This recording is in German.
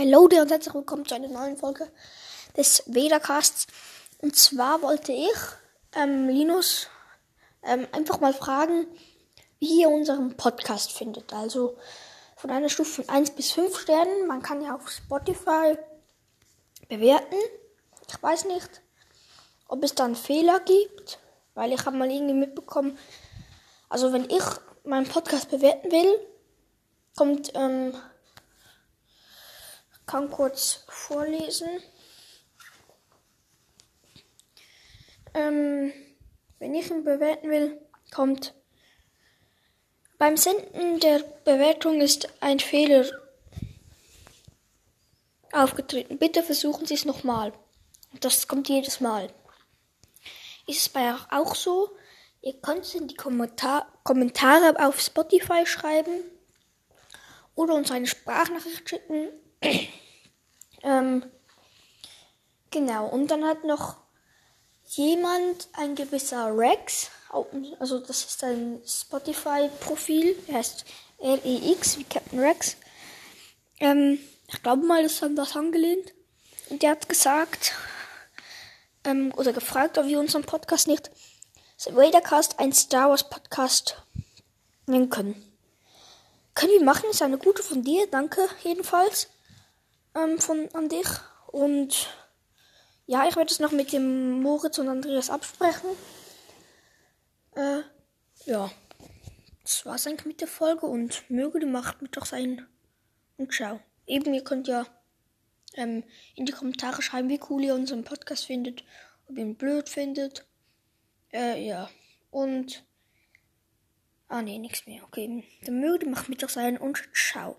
Hallo und herzlich willkommen zu einer neuen Folge des Vedercasts. Und zwar wollte ich ähm, Linus ähm, einfach mal fragen, wie ihr unseren Podcast findet. Also von einer Stufe von 1 bis 5 Sternen. Man kann ja auf Spotify bewerten. Ich weiß nicht, ob es da einen Fehler gibt, weil ich habe mal irgendwie mitbekommen, also wenn ich meinen Podcast bewerten will, kommt, ähm, kann kurz vorlesen. Ähm, wenn ich ihn bewerten will, kommt beim Senden der Bewertung ist ein Fehler aufgetreten. Bitte versuchen Sie es nochmal. Das kommt jedes Mal. Ist es bei euch auch so? Ihr könnt es in die Kommentar Kommentare auf Spotify schreiben oder uns eine Sprachnachricht schicken. Ähm, genau, und dann hat noch jemand, ein gewisser Rex, also das ist ein Spotify-Profil, er heißt REX wie Captain Rex. Ähm, ich glaube mal, das haben das angelehnt. Und der hat gesagt, ähm, oder gefragt, ob wir unseren Podcast nicht Vadercast ein Star Wars Podcast nennen können. Können wir machen, ist eine gute von dir, danke jedenfalls ähm, von an dich. Und ja, ich werde es noch mit dem Moritz und Andreas absprechen. Äh, ja. Das war's eigentlich mit der Folge und möge die Macht mit doch sein. Und ciao. Eben, ihr könnt ja ähm, in die Kommentare schreiben, wie cool ihr unseren Podcast findet, ob ihr ihn blöd findet. Äh, ja. Und. Ah, nee, nichts mehr. Okay, dann möge die Macht mit doch sein und ciao.